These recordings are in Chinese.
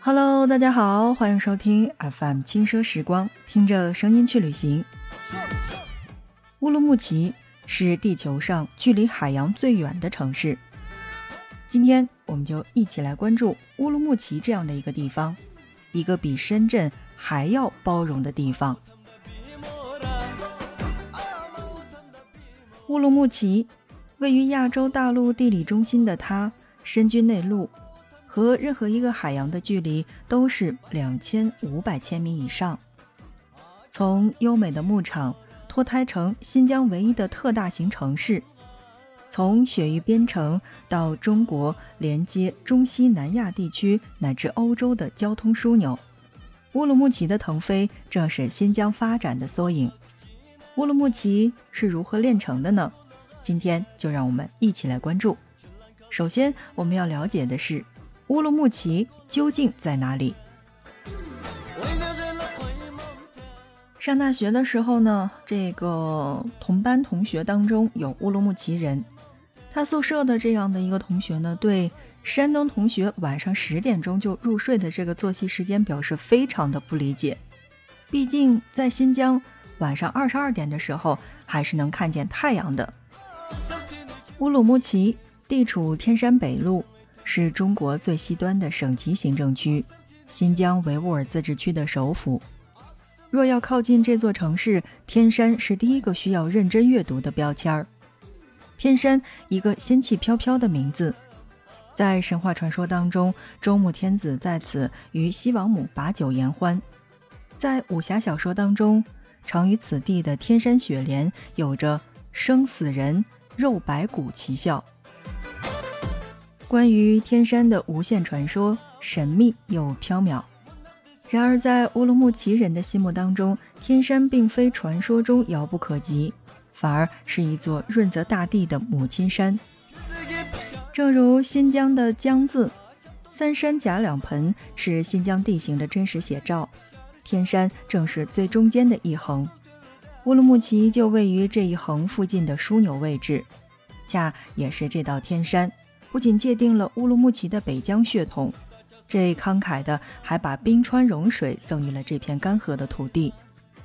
Hello，大家好，欢迎收听 FM 轻奢时光，听着声音去旅行。乌鲁木齐是地球上距离海洋最远的城市。今天我们就一起来关注乌鲁木齐这样的一个地方，一个比深圳还要包容的地方。乌鲁木齐位于亚洲大陆地理中心的它，身居内陆。和任何一个海洋的距离都是两千五百千米以上。从优美的牧场脱胎成新疆唯一的特大型城市，从雪域边城到中国连接中西南亚地区乃至欧洲的交通枢纽，乌鲁木齐的腾飞正是新疆发展的缩影。乌鲁木齐是如何炼成的呢？今天就让我们一起来关注。首先，我们要了解的是。乌鲁木齐究竟在哪里？上大学的时候呢，这个同班同学当中有乌鲁木齐人，他宿舍的这样的一个同学呢，对山东同学晚上十点钟就入睡的这个作息时间表示非常的不理解。毕竟在新疆晚上二十二点的时候还是能看见太阳的。乌鲁木齐地处天山北麓。是中国最西端的省级行政区，新疆维吾尔自治区的首府。若要靠近这座城市，天山是第一个需要认真阅读的标签儿。天山，一个仙气飘飘的名字，在神话传说当中，周穆天子在此与西王母把酒言欢。在武侠小说当中，常于此地的天山雪莲有着生死人肉白骨奇效。关于天山的无限传说，神秘又缥缈。然而，在乌鲁木齐人的心目当中，天山并非传说中遥不可及，反而是一座润泽大地的母亲山。正如新疆的“疆”字，三山夹两盆，是新疆地形的真实写照。天山正是最中间的一横，乌鲁木齐就位于这一横附近的枢纽位置，恰也是这道天山。不仅界定了乌鲁木齐的北疆血统，这慷慨的还把冰川融水赠予了这片干涸的土地，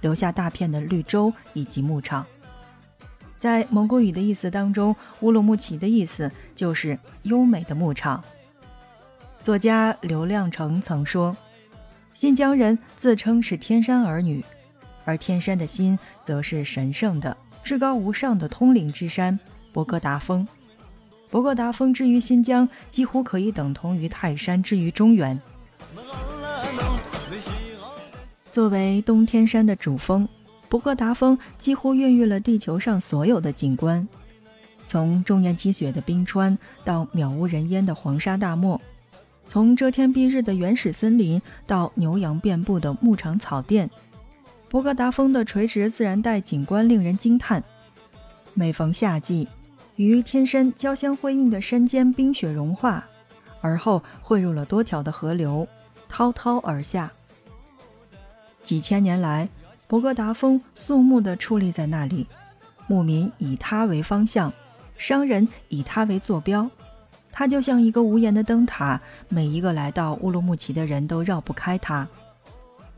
留下大片的绿洲以及牧场。在蒙古语的意思当中，乌鲁木齐的意思就是优美的牧场。作家刘亮程曾说：“新疆人自称是天山儿女，而天山的心则是神圣的、至高无上的通灵之山——博格达峰。”博格达峰之于新疆，几乎可以等同于泰山之于中原。作为东天山的主峰，博格达峰几乎孕育了地球上所有的景观，从终年积雪的冰川到渺无人烟的黄沙大漠，从遮天蔽日的原始森林到牛羊遍布的牧场草甸，博格达峰的垂直自然带景观令人惊叹。每逢夏季。与天山交相辉映的山间冰雪融化，而后汇入了多条的河流，滔滔而下。几千年来，博格达峰肃穆地矗立在那里，牧民以它为方向，商人以它为坐标。它就像一个无言的灯塔，每一个来到乌鲁木齐的人都绕不开它。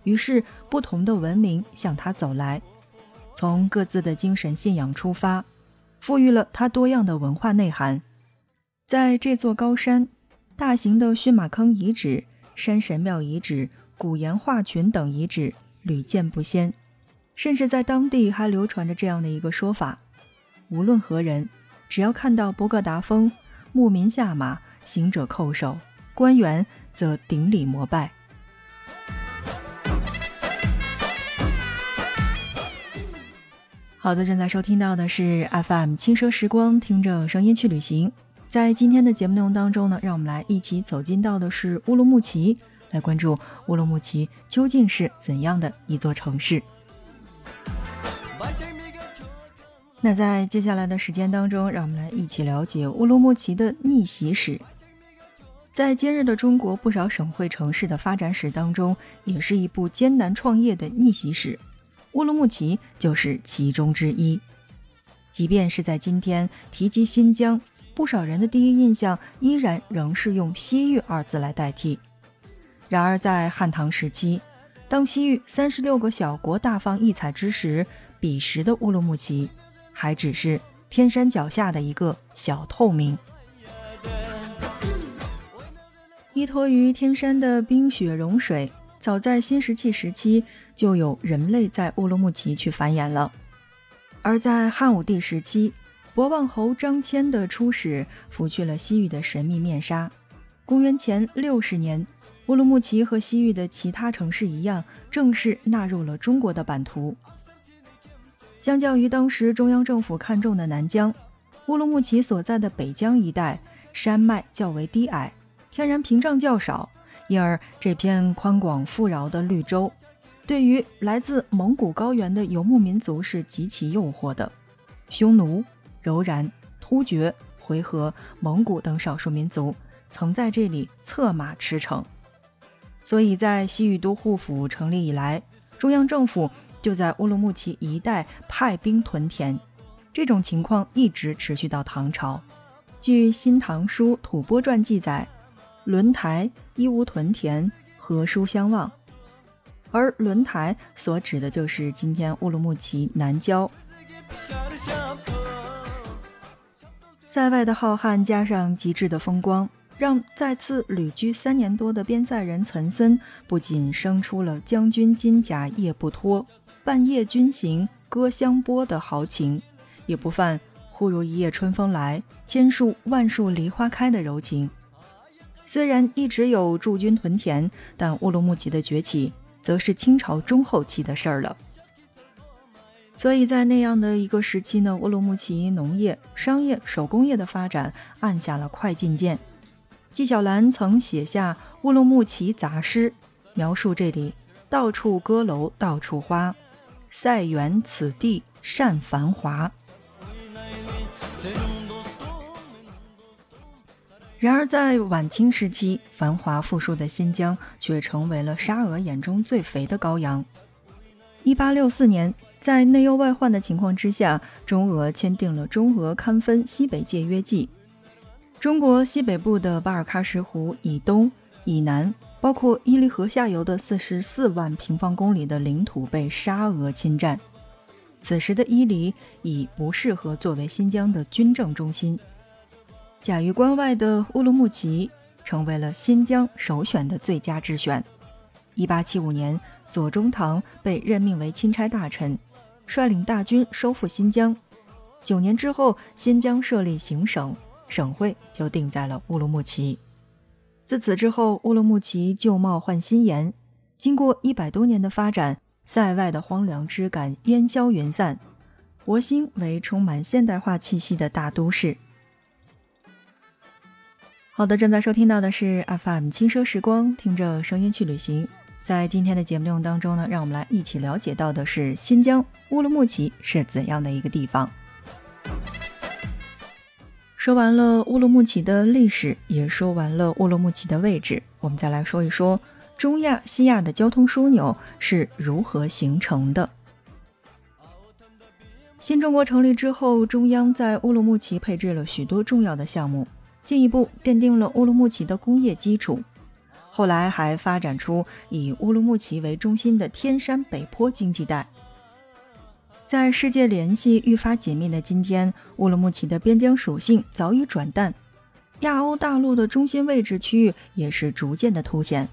于是，不同的文明向它走来，从各自的精神信仰出发。赋予了它多样的文化内涵。在这座高山，大型的驯马坑遗址、山神庙遗址、古岩画群等遗址屡见不鲜，甚至在当地还流传着这样的一个说法：无论何人，只要看到博格达峰，牧民下马，行者叩首，官员则顶礼膜拜。好的，正在收听到的是 FM 轻奢时光，听着声音去旅行。在今天的节目内容当中呢，让我们来一起走进到的是乌鲁木齐，来关注乌鲁木齐究竟是怎样的一座城市。那在接下来的时间当中，让我们来一起了解乌鲁木齐的逆袭史。在今日的中国不少省会城市的发展史当中，也是一部艰难创业的逆袭史。乌鲁木齐就是其中之一。即便是在今天提及新疆，不少人的第一印象依然仍是用西域二字来代替。然而在汉唐时期，当西域三十六个小国大放异彩之时，彼时的乌鲁木齐还只是天山脚下的一个小透明。依托于天山的冰雪融水，早在新石器时期就有人类在乌鲁木齐去繁衍了。而在汉武帝时期，博望侯张骞的出使拂去了西域的神秘面纱。公元前六十年，乌鲁木齐和西域的其他城市一样，正式纳入了中国的版图。相较于当时中央政府看重的南疆，乌鲁木齐所在的北疆一带山脉较为低矮，天然屏障较少，因而这片宽广富饶的绿洲。对于来自蒙古高原的游牧民族是极其诱惑的，匈奴、柔然、突厥、回纥、蒙古等少数民族曾在这里策马驰骋，所以在西域都护府成立以来，中央政府就在乌鲁木齐一带派兵屯田，这种情况一直持续到唐朝。据《新唐书·吐蕃传》记载，轮台一无屯田，何书相望。而轮台所指的就是今天乌鲁木齐南郊。塞外的浩瀚加上极致的风光，让再次旅居三年多的边塞人岑参不仅生出了“将军金甲夜不脱，半夜军行歌香波”的豪情，也不犯“忽如一夜春风来，千树万树梨花开”的柔情。虽然一直有驻军屯田，但乌鲁木齐的崛起。则是清朝中后期的事儿了。所以在那样的一个时期呢，乌鲁木齐农业、商业、手工业的发展按下了快进键。纪晓岚曾写下《乌鲁木齐杂诗》，描述这里到处歌楼到处花，塞园此地善繁华。然而，在晚清时期，繁华富庶的新疆却成为了沙俄眼中最肥的羔羊。一八六四年，在内忧外患的情况之下，中俄签订了《中俄勘分西北界约记》。中国西北部的巴尔喀什湖以东、以南，包括伊犁河下游的四十四万平方公里的领土被沙俄侵占。此时的伊犁已不适合作为新疆的军政中心。甲于关外的乌鲁木齐成为了新疆首选的最佳之选。一八七五年，左宗棠被任命为钦差大臣，率领大军收复新疆。九年之后，新疆设立行省，省会就定在了乌鲁木齐。自此之后，乌鲁木齐旧貌换新颜。经过一百多年的发展，塞外的荒凉之感烟消云散，活兴为充满现代化气息的大都市。好的，正在收听到的是 FM 轻奢时光，听着声音去旅行。在今天的节目内容当中呢，让我们来一起了解到的是新疆乌鲁木齐是怎样的一个地方。说完了乌鲁木齐的历史，也说完了乌鲁木齐的位置，我们再来说一说中亚、西亚的交通枢纽是如何形成的。新中国成立之后，中央在乌鲁木齐配置了许多重要的项目。进一步奠定了乌鲁木齐的工业基础，后来还发展出以乌鲁木齐为中心的天山北坡经济带。在世界联系愈发紧密的今天，乌鲁木齐的边疆属性早已转淡，亚欧大陆的中心位置区域也是逐渐的凸显。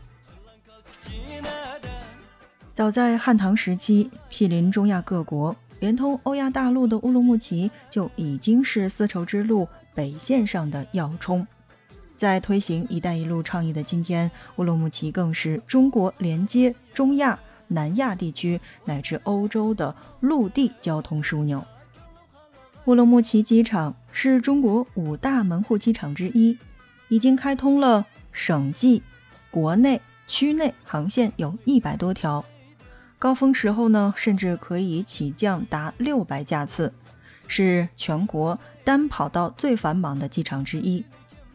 早在汉唐时期，毗邻中亚各国、连通欧亚大陆的乌鲁木齐就已经是丝绸之路。北线上的要冲，在推行“一带一路”倡议的今天，乌鲁木齐更是中国连接中亚、南亚地区乃至欧洲的陆地交通枢纽。乌鲁木齐机场是中国五大门户机场之一，已经开通了省际、国内、区内航线有一百多条，高峰时候呢，甚至可以起降达六百架次。是全国单跑道最繁忙的机场之一，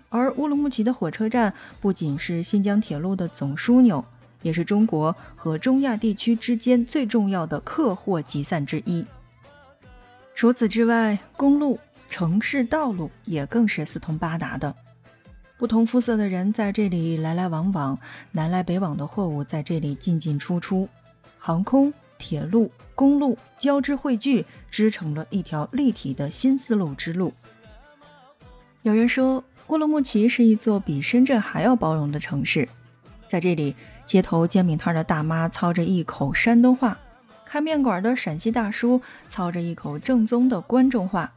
而乌鲁木齐的火车站不仅是新疆铁路的总枢纽，也是中国和中亚地区之间最重要的客货集散之一。除此之外，公路、城市道路也更是四通八达的。不同肤色的人在这里来来往往，南来北往的货物在这里进进出出，航空、铁路、公路交织汇聚，织成了一条立体的新丝路之路。有人说，乌鲁木齐是一座比深圳还要包容的城市。在这里，街头煎饼摊的大妈操着一口山东话，开面馆的陕西大叔操着一口正宗的关中话。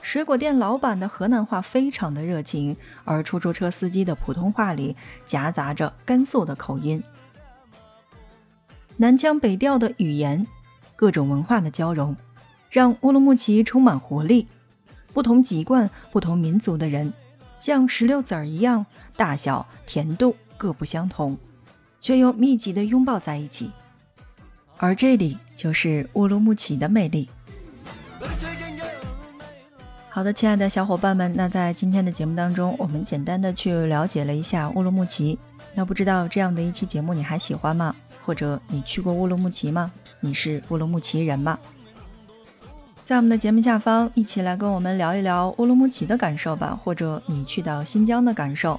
水果店老板的河南话非常的热情，而出租车司机的普通话里夹杂着甘肃的口音。南腔北调的语言，各种文化的交融，让乌鲁木齐充满活力。不同籍贯、不同民族的人，像石榴籽儿一样，大小、甜度各不相同，却又密集的拥抱在一起。而这里就是乌鲁木齐的魅力。好的，亲爱的小伙伴们，那在今天的节目当中，我们简单的去了解了一下乌鲁木齐。那不知道这样的一期节目你还喜欢吗？或者你去过乌鲁木齐吗？你是乌鲁木齐人吗？在我们的节目下方，一起来跟我们聊一聊乌鲁木齐的感受吧，或者你去到新疆的感受。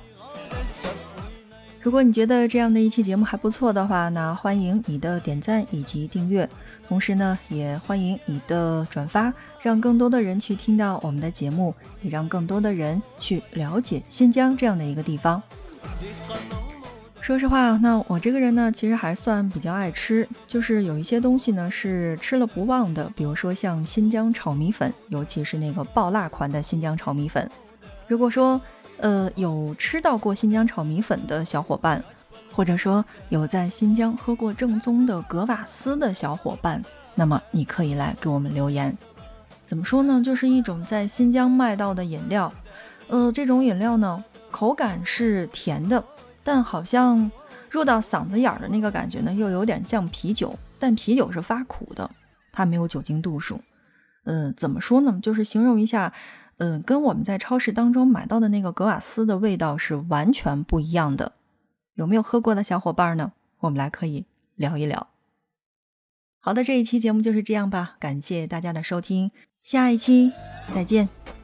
如果你觉得这样的一期节目还不错的话，那欢迎你的点赞以及订阅，同时呢，也欢迎你的转发。让更多的人去听到我们的节目，也让更多的人去了解新疆这样的一个地方。说实话，那我这个人呢，其实还算比较爱吃，就是有一些东西呢是吃了不忘的，比如说像新疆炒米粉，尤其是那个爆辣款的新疆炒米粉。如果说呃有吃到过新疆炒米粉的小伙伴，或者说有在新疆喝过正宗的格瓦斯的小伙伴，那么你可以来给我们留言。怎么说呢？就是一种在新疆卖到的饮料，呃，这种饮料呢，口感是甜的，但好像入到嗓子眼儿的那个感觉呢，又有点像啤酒，但啤酒是发苦的，它没有酒精度数。嗯，怎么说呢？就是形容一下，嗯，跟我们在超市当中买到的那个格瓦斯的味道是完全不一样的。有没有喝过的小伙伴呢？我们来可以聊一聊。好的，这一期节目就是这样吧，感谢大家的收听。下一期再见。